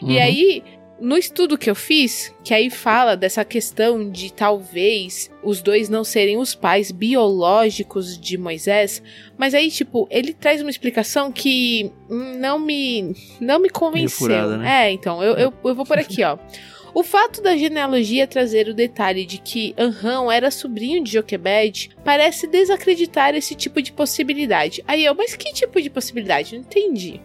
Uhum. E aí, no estudo que eu fiz, que aí fala dessa questão de talvez os dois não serem os pais biológicos de Moisés, mas aí, tipo, ele traz uma explicação que não me, não me convenceu. furada, né? É, então, eu, eu, eu vou por aqui, ó. O fato da genealogia trazer o detalhe de que Anrão era sobrinho de Joquebed parece desacreditar esse tipo de possibilidade. Aí eu, mas que tipo de possibilidade? Não entendi.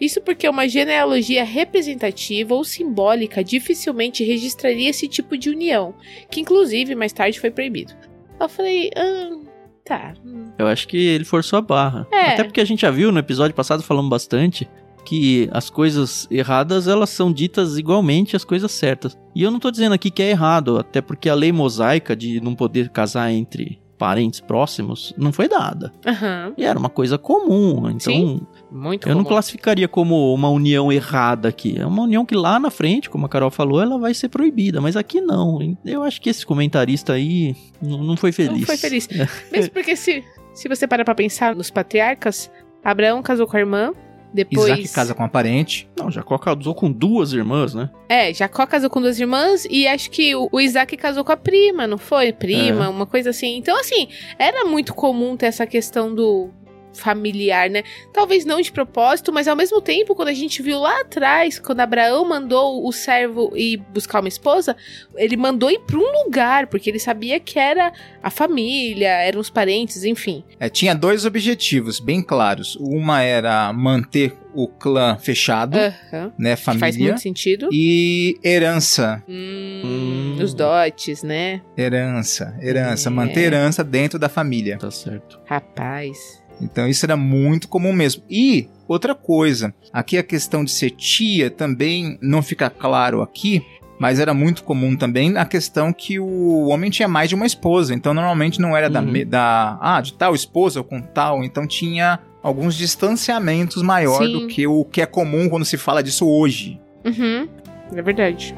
Isso porque uma genealogia representativa ou simbólica dificilmente registraria esse tipo de união, que inclusive mais tarde foi proibido. Eu falei, ah, tá. hum, Eu acho que ele forçou a barra. É. Até porque a gente já viu no episódio passado falando bastante que as coisas erradas elas são ditas igualmente às coisas certas. E eu não tô dizendo aqui que é errado, até porque a lei mosaica de não poder casar entre parentes próximos não foi dada. Aham. E era uma coisa comum. Então, Sim. Muito Eu não comum. classificaria como uma união errada aqui. É uma união que lá na frente, como a Carol falou, ela vai ser proibida. Mas aqui não. Eu acho que esse comentarista aí não não foi feliz. Não foi feliz. Mesmo porque se, se você parar pra pensar nos patriarcas, Abraão casou com a irmã, depois... Isaac casa com a parente. Não, Jacó casou com duas irmãs, né? É, Jacó casou com duas irmãs e acho que o, o Isaac casou com a prima, não foi? Prima, É. uma coisa assim. Então, assim, era muito comum ter essa questão do familiar, né? Talvez não de propósito, mas ao mesmo tempo, quando a gente viu lá atrás, quando Abraão mandou o servo ir buscar uma esposa, ele mandou ir pra um lugar, porque ele sabia que era a família, eram os parentes, enfim. É, tinha dois objetivos bem claros. Uma era manter o clã fechado, Aham. né? Que faz Família. muito sentido. E herança. Hum, Hum. Os dotes, né? Herança. Herança. É. Manter herança dentro da família. Tá certo. Rapaz. Então isso era muito comum mesmo. E outra coisa, aqui a questão de ser tia também não fica claro aqui, mas era muito comum também a questão que o homem tinha mais de uma esposa. Então normalmente não era da, Uhum. me- da ah, de tal esposa ou com tal, então tinha alguns distanciamentos maior Sim. do que o que é comum quando se fala disso hoje. Uhum. É verdade.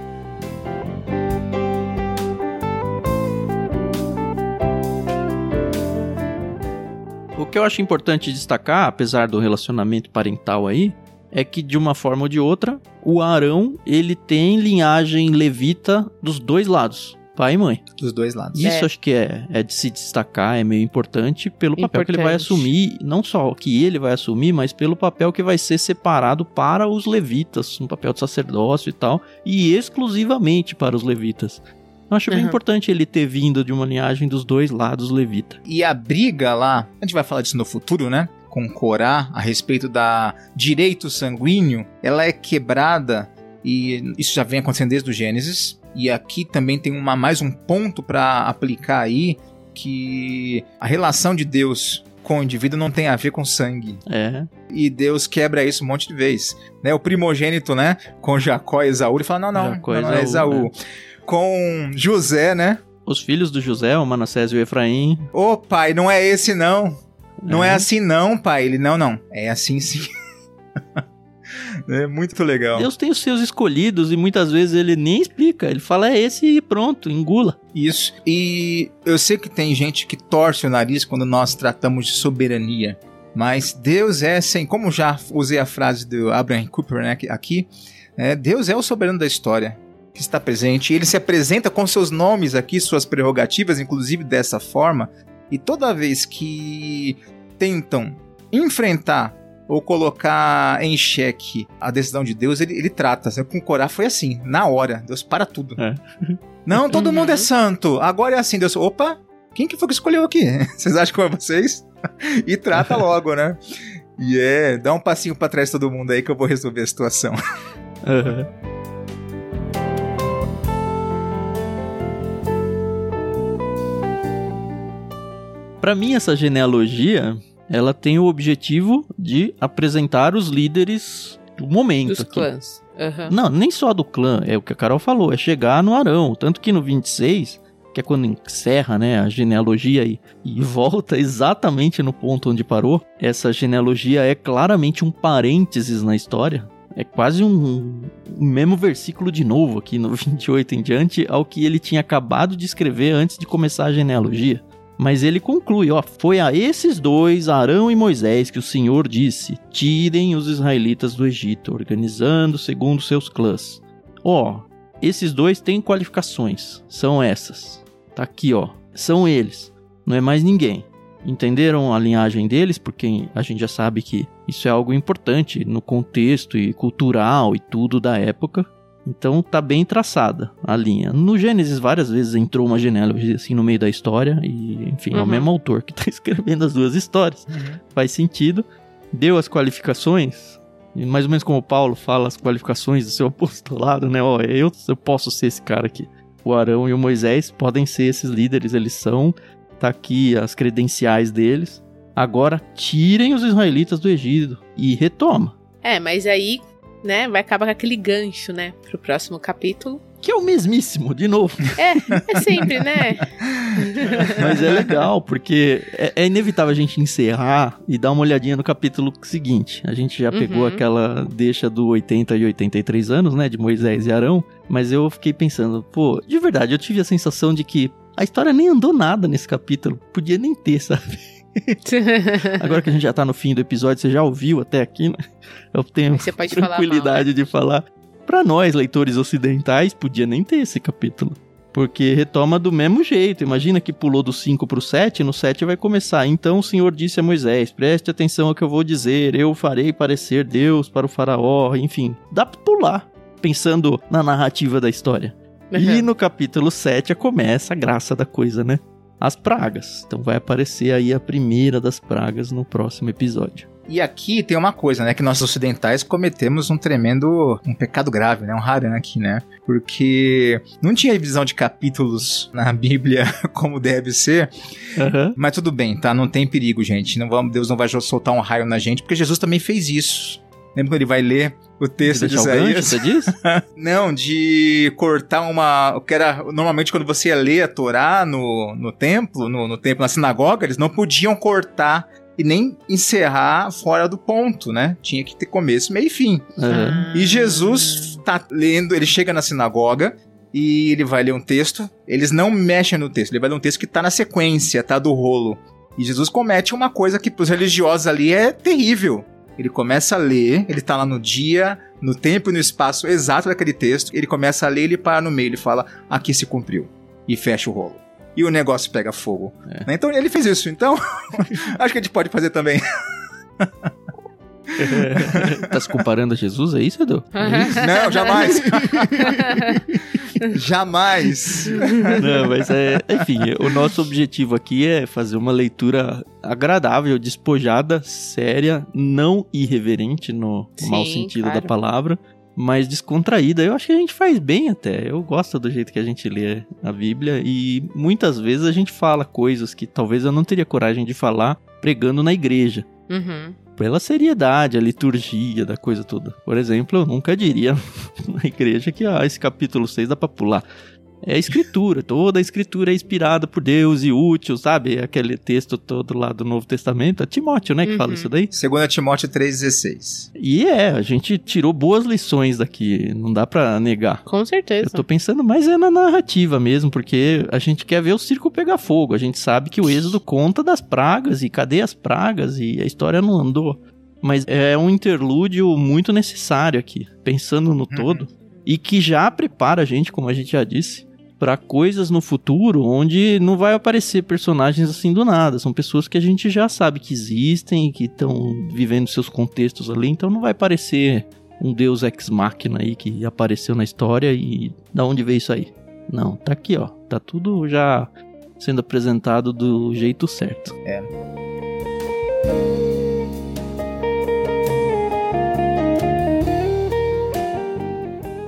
Que eu acho importante destacar, apesar do relacionamento parental aí, é que de uma forma ou de outra, o Arão, ele tem linhagem levita dos dois lados, pai e mãe. Dos dois lados. Isso É. acho que é, é de se destacar, é meio importante pelo papel que ele vai Importante. assumir, não só que ele vai assumir, mas pelo papel que vai ser separado para os levitas, um papel de sacerdócio e tal, e exclusivamente para os levitas. Eu acho bem Uhum. importante ele ter vindo de uma linhagem dos dois lados levita. E a briga lá, a gente vai falar disso no futuro, né? Com Corá, a respeito da direito sanguíneo, ela é quebrada e isso já vem acontecendo desde o Gênesis. E aqui também tem uma, mais um ponto para aplicar aí que a relação de Deus com o indivíduo não tem a ver com sangue. É, E Deus quebra isso um monte de vezes. Né? O primogênito, né? Com Jacó e Esaú, ele fala: não, não, Jacó não, não é Esaú, Esaú. Com José, né? os filhos do José, o Manassés e o Efraim. Ô pai, não é esse não. Não é. É. assim não, pai. Ele, não, não. É assim sim. é muito legal. Deus tem os seus escolhidos e muitas vezes ele nem explica. Ele fala, é esse e pronto, engula. Isso. E eu sei que tem gente que torce o nariz quando nós tratamos de soberania. Mas Deus é sem. Como já usei a frase do Abraham Cooper né, aqui- aqui, é, Deus é o soberano da história que está presente. Ele se apresenta com seus nomes aqui, suas prerrogativas, inclusive dessa forma. E toda vez que tentam enfrentar ou colocar em xeque a decisão de Deus, ele, ele trata. Com Corá foi assim, na hora. Deus para tudo. É. Não, todo Uhum. mundo é santo. Agora é assim, Deus. Opa, quem que foi que escolheu aqui? Vocês acham que foi vocês? e trata logo, né? E é, dá um passinho pra trás todo mundo aí que eu vou resolver a situação. Aham. Pra mim, essa genealogia, ela tem o objetivo de apresentar os líderes do momento. Dos aqui. clãs. Aham. Não, nem só do clã, é o que a Carol falou, é chegar no Arão. Tanto que no 26, que é quando encerra né, a genealogia e, e volta exatamente no ponto onde parou, essa genealogia é claramente um parênteses na história. É quase um, um mesmo versículo de novo aqui no 28 em diante ao que ele tinha acabado de escrever antes de começar a genealogia. Mas ele conclui, ó, foi a esses dois, Arão e Moisés, que o Senhor disse: tirem os israelitas do Egito, organizando segundo seus clãs. Ó, esses dois têm qualificações, são essas. Tá aqui, ó, são eles, não é mais ninguém. Entenderam a linhagem deles? Porque a gente já sabe que isso é algo importante no contexto e cultural e tudo da época. Então tá bem traçada a linha. No Gênesis várias vezes entrou uma genealogia assim no meio da história e, enfim, é o Uhum. mesmo autor que tá escrevendo as duas histórias. Faz sentido. Deu as qualificações, mais ou menos como o Paulo fala as qualificações do seu apostolado, né? Ó, eu, eu posso ser esse cara aqui. O Arão e o Moisés podem ser esses líderes, eles são. Tá aqui as credenciais deles. Agora tirem os israelitas do Egito e retoma. É, mas aí, né, vai acabar com aquele gancho, né, pro próximo capítulo. que é o mesmíssimo, de novo. É, é sempre, né? Mas é legal, porque é, é inevitável a gente encerrar e dar uma olhadinha no capítulo seguinte. A gente já pegou Uhum. aquela deixa do 80 e 83 anos, né, de Moisés e Arão, mas eu fiquei pensando, pô, de verdade, eu tive a sensação de que a história nem andou nada nesse capítulo. Podia nem ter, sabe? Agora que a gente já tá no fim do episódio, você já ouviu até aqui, né? Eu tenho pode falar mal, né? tranquilidade de falar. Pra nós, leitores ocidentais, podia nem ter esse capítulo. Porque retoma do mesmo jeito. Imagina que pulou do 5 pro 7, no 7 vai começar. Então o Senhor disse a Moisés: preste atenção ao que eu vou dizer, eu farei parecer Deus para o Faraó. Enfim, dá pra pular, pensando na narrativa da história. E Uhum. no capítulo 7 começa a graça da coisa, né? As pragas. Então vai aparecer aí a primeira das pragas no próximo episódio. E aqui tem uma coisa, né? Que nós ocidentais cometemos um tremendo, um pecado grave, né? Um haram aqui, né? Porque não tinha divisão de capítulos na Bíblia como deve ser. Aham. Mas tudo bem, tá? Não tem perigo, gente. Não vamos, Deus não vai soltar um raio na gente, porque Jesus também fez isso. Lembra quando ele vai ler o texto de gancho, Isaías? você diz? Não, de cortar uma. O que era. Normalmente, quando você ia ler a Torá no, no templo, no, no templo, na sinagoga, eles não podiam cortar e nem encerrar fora do ponto, né? Tinha que ter começo, meio e fim. Aham. E Jesus tá lendo, ele chega na sinagoga e ele vai ler um texto. Eles não mexem no texto, ele vai ler um texto que tá na sequência, tá do rolo. E Jesus comete uma coisa que pros religiosos ali é terrível. Ele começa a ler, ele tá lá no dia, no tempo e no espaço exato daquele texto. Ele começa a ler, ele para no meio, ele fala: Aqui se cumpriu. E fecha o rolo. E o negócio pega fogo. É. Então ele fez isso. Então, acho que a gente pode fazer também. tá se comparando a Jesus, é isso, Edu? Não, jamais. jamais. Não, mas é. Enfim, o nosso objetivo aqui é fazer uma leitura agradável, despojada, séria, não irreverente no Sim, mau sentido claro. da palavra, mas descontraída. Eu acho que a gente faz bem até. Eu gosto do jeito que a gente lê a Bíblia e muitas vezes a gente fala coisas que talvez eu não teria coragem de falar pregando na igreja. Uhum. Pela seriedade, a liturgia da coisa toda. Por exemplo, eu nunca diria na igreja que ah, esse capítulo 6 dá pra pular. É a escritura, toda a escritura é inspirada por Deus e útil, sabe? Aquele texto todo lá do Novo Testamento, é Timóteo, né, que fala Uhum. isso daí. 2 Timóteo 3,16. E é, a gente tirou boas lições daqui, não dá pra negar. Com certeza. Eu tô pensando mais é na narrativa mesmo, porque a gente quer ver o circo pegar fogo. A gente sabe que o Êxodo conta das pragas e cadê as pragas e a história não andou. Mas é um interlúdio muito necessário aqui, pensando no todo, e que já prepara a gente, como a gente já disse, pra coisas no futuro onde não vai aparecer personagens assim do nada. São pessoas que a gente já sabe que existem, que estão vivendo seus contextos ali, então não vai aparecer um deus ex-máquina aí que apareceu na história e da onde veio isso aí? Não, tá aqui, ó. Tá tudo já sendo apresentado do jeito certo.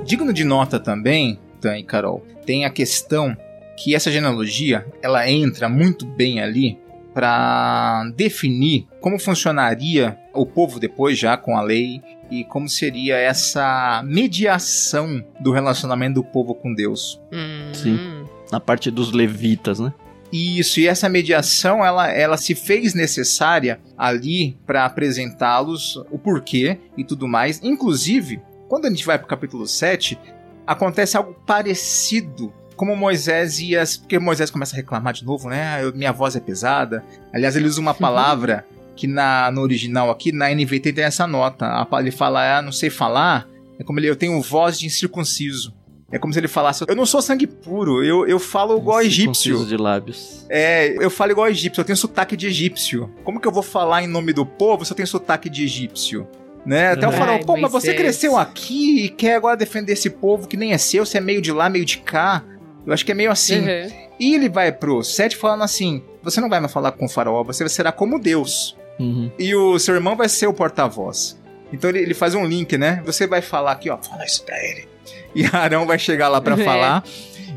Digno de nota também, E Carol, tem a questão que essa genealogia ela entra muito bem ali para definir como funcionaria o povo depois já com a lei e como seria essa mediação do relacionamento do povo com Deus. Hum. Sim. Na parte dos levitas, né? Isso, e essa mediação ela, ela se fez necessária ali para apresentá-los o porquê e tudo mais. Inclusive, quando a gente vai para o capítulo 7, acontece algo parecido. Como Moisés ia. Porque Moisés começa a reclamar de novo, né? "Ah, eu- minha voz é pesada. Aliás, ele usa uma palavra que na, no original aqui, na NVT, tem essa nota. Ele fala, ah, não sei falar. É como ele, eu tenho voz de incircunciso. É como se ele falasse, eu não sou sangue puro, eu, eu falo igual egípcio. De lábios. É, eu falo igual egípcio, eu tenho sotaque de egípcio. Como que eu vou falar em nome do povo se eu tenho sotaque de egípcio? Né? Até o Ai, faraó, pô, mas você cresceu aqui e quer agora defender esse povo que nem é seu, você é meio de lá, meio de cá. Eu acho que é meio assim. Uhum. E ele vai pro 7 falando assim: você não vai mais falar com o faraó, você será como Deus. Uhum. E o seu irmão vai ser o porta-voz. Então ele, ele faz um link, né? Você vai falar aqui, ó, fala isso pra ele. E Arão vai chegar lá pra É. falar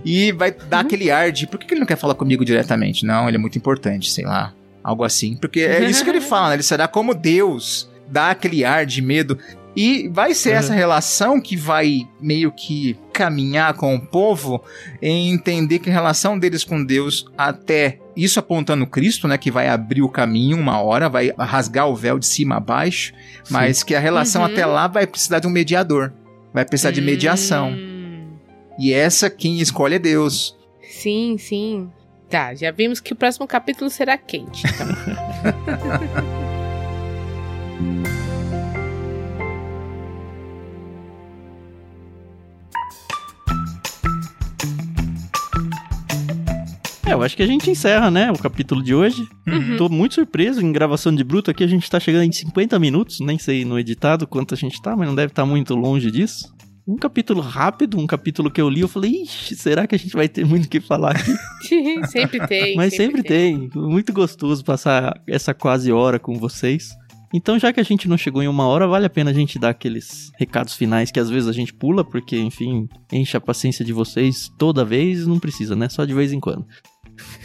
e vai dar aquele ar de por que que ele não quer falar comigo diretamente? Não, ele é muito importante, sei lá. Algo assim. Porque é isso que ele fala, né? Ele será como Deus, dá aquele ar de medo. E vai ser Uhum. essa relação que vai meio que caminhar com o povo em entender que a relação deles com Deus até isso apontando Cristo, né, que vai abrir o caminho uma hora, vai rasgar o véu de cima a baixo, Sim. mas que a relação uhum. até lá vai precisar de um mediador, vai precisar de mediação. Hum. E essa quem escolhe é Deus. Sim, sim. Tá, já vimos que o próximo capítulo será quente. Então. É, eu acho que a gente encerra, né, o capítulo de hoje. Uhum. Tô muito surpreso em gravação de bruto aqui, a gente tá chegando em 50 minutos, nem sei no editado quanto a gente tá, mas não deve estar tá muito longe disso. Um capítulo rápido, um capítulo que eu li, eu falei, ixi, será que a gente vai ter muito o que falar aqui? sempre tem. Mas sempre, sempre tem. tem. Muito gostoso passar essa quase hora com vocês. Então, já que a gente não chegou em uma hora, vale a pena a gente dar aqueles recados finais que às vezes a gente pula, porque, enfim, enche a paciência de vocês toda vez, não precisa, né? Só de vez em quando.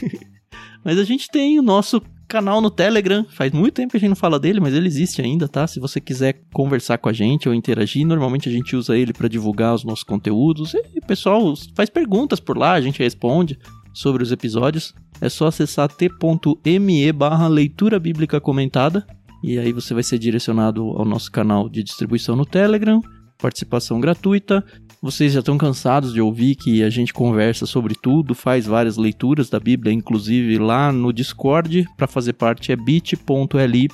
mas a gente tem o nosso canal no Telegram. Faz muito tempo que a gente não fala dele, mas ele existe ainda, tá? Se você quiser conversar com a gente ou interagir, normalmente a gente usa ele para divulgar os nossos conteúdos. E o pessoal faz perguntas por lá, a gente responde sobre os episódios. É só acessar t.me barra leitura bíblica comentada. E aí você vai ser direcionado ao nosso canal de distribuição no Telegram participação gratuita. Vocês já estão cansados de ouvir que a gente conversa sobre tudo, faz várias leituras da Bíblia, inclusive lá no Discord. Para fazer parte é bit.ly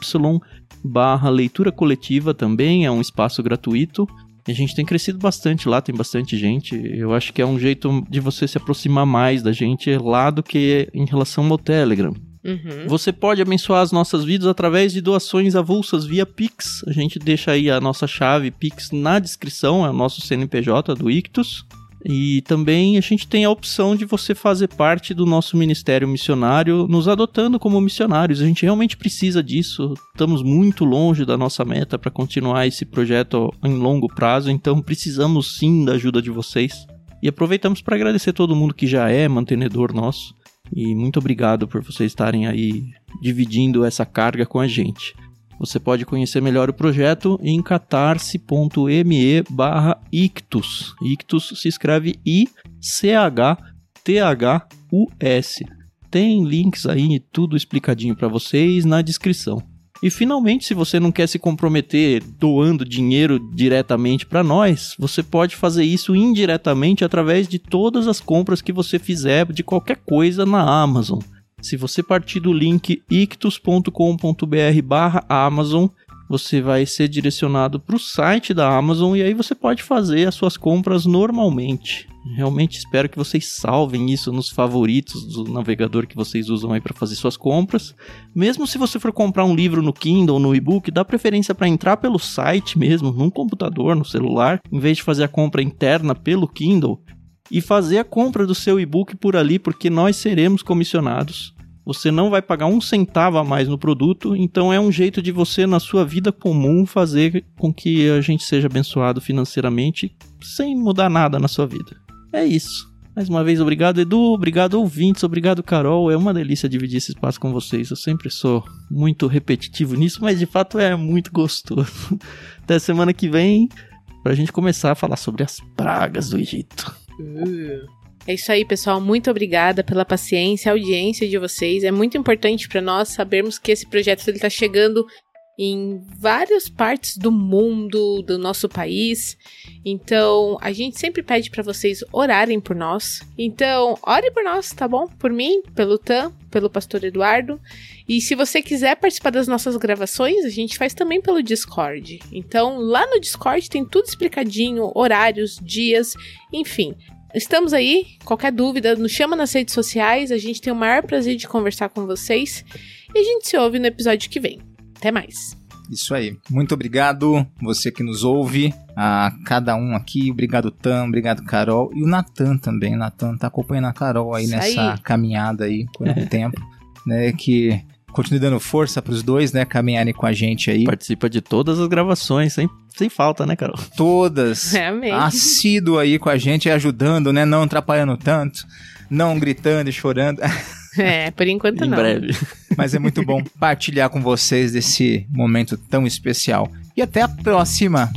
barra leitura coletiva também, é um espaço gratuito. A gente tem crescido bastante lá, tem bastante gente. Eu acho que é um jeito de você se aproximar mais da gente lá do que em relação ao Telegram. Uhum. Você pode abençoar as nossas vidas através de doações avulsas via Pix. A gente deixa aí a nossa chave Pix na descrição, é o nosso CNPJ do Ictus. E também a gente tem a opção de você fazer parte do nosso ministério missionário, nos adotando como missionários. A gente realmente precisa disso. Estamos muito longe da nossa meta para continuar esse projeto em longo prazo, então precisamos sim da ajuda de vocês. E aproveitamos para agradecer todo mundo que já é mantenedor nosso. E muito obrigado por vocês estarem aí dividindo essa carga com a gente. Você pode conhecer melhor o projeto em catarse.me barra ictus. Ictus se escreve I-C-H-T-H-U-S. Tem links aí, tudo explicadinho para vocês na descrição. E finalmente, se você não quer se comprometer doando dinheiro diretamente para nós, você pode fazer isso indiretamente através de todas as compras que você fizer de qualquer coisa na Amazon. Se você partir do link ictus.com.br/amazon, você vai ser direcionado para o site da Amazon e aí você pode fazer as suas compras normalmente. Realmente espero que vocês salvem isso nos favoritos do navegador que vocês usam aí para fazer suas compras. Mesmo se você for comprar um livro no Kindle ou no e-book, dá preferência para entrar pelo site mesmo, num computador, no celular, em vez de fazer a compra interna pelo Kindle e fazer a compra do seu e-book por ali, porque nós seremos comissionados. Você não vai pagar um centavo a mais no produto, então é um jeito de você, na sua vida comum, fazer com que a gente seja abençoado financeiramente sem mudar nada na sua vida. É isso. Mais uma vez, obrigado, Edu. Obrigado, ouvintes. Obrigado, Carol. É uma delícia dividir esse espaço com vocês. Eu sempre sou muito repetitivo nisso, mas de fato é muito gostoso. Até semana que vem, pra gente começar a falar sobre as pragas do Egito. É isso aí, pessoal. Muito obrigada pela paciência, audiência de vocês. É muito importante para nós sabermos que esse projeto está chegando em várias partes do mundo, do nosso país. Então, a gente sempre pede para vocês orarem por nós. Então, ore por nós, tá bom? Por mim, pelo Tan, pelo pastor Eduardo. E se você quiser participar das nossas gravações, a gente faz também pelo Discord. Então, lá no Discord tem tudo explicadinho, horários, dias, enfim. Estamos aí. Qualquer dúvida, nos chama nas redes sociais. A gente tem o maior prazer de conversar com vocês. E a gente se ouve no episódio que vem. Até mais. Isso aí. Muito obrigado, você que nos ouve, a cada um aqui. Obrigado, Tam, obrigado, Carol. E o Natan também. O Natan tá acompanhando a Carol aí Isso nessa aí. caminhada aí por um tempo, né? Que continue dando força para os dois, né? Caminharem com a gente aí. Participa de todas as gravações, sem, sem falta, né, Carol? Todas. É mesmo. Assíduo aí com a gente, ajudando, né? Não atrapalhando tanto, não gritando e chorando. É, por enquanto em não. Em breve. Mas é muito bom partilhar com vocês desse momento tão especial. E até a próxima!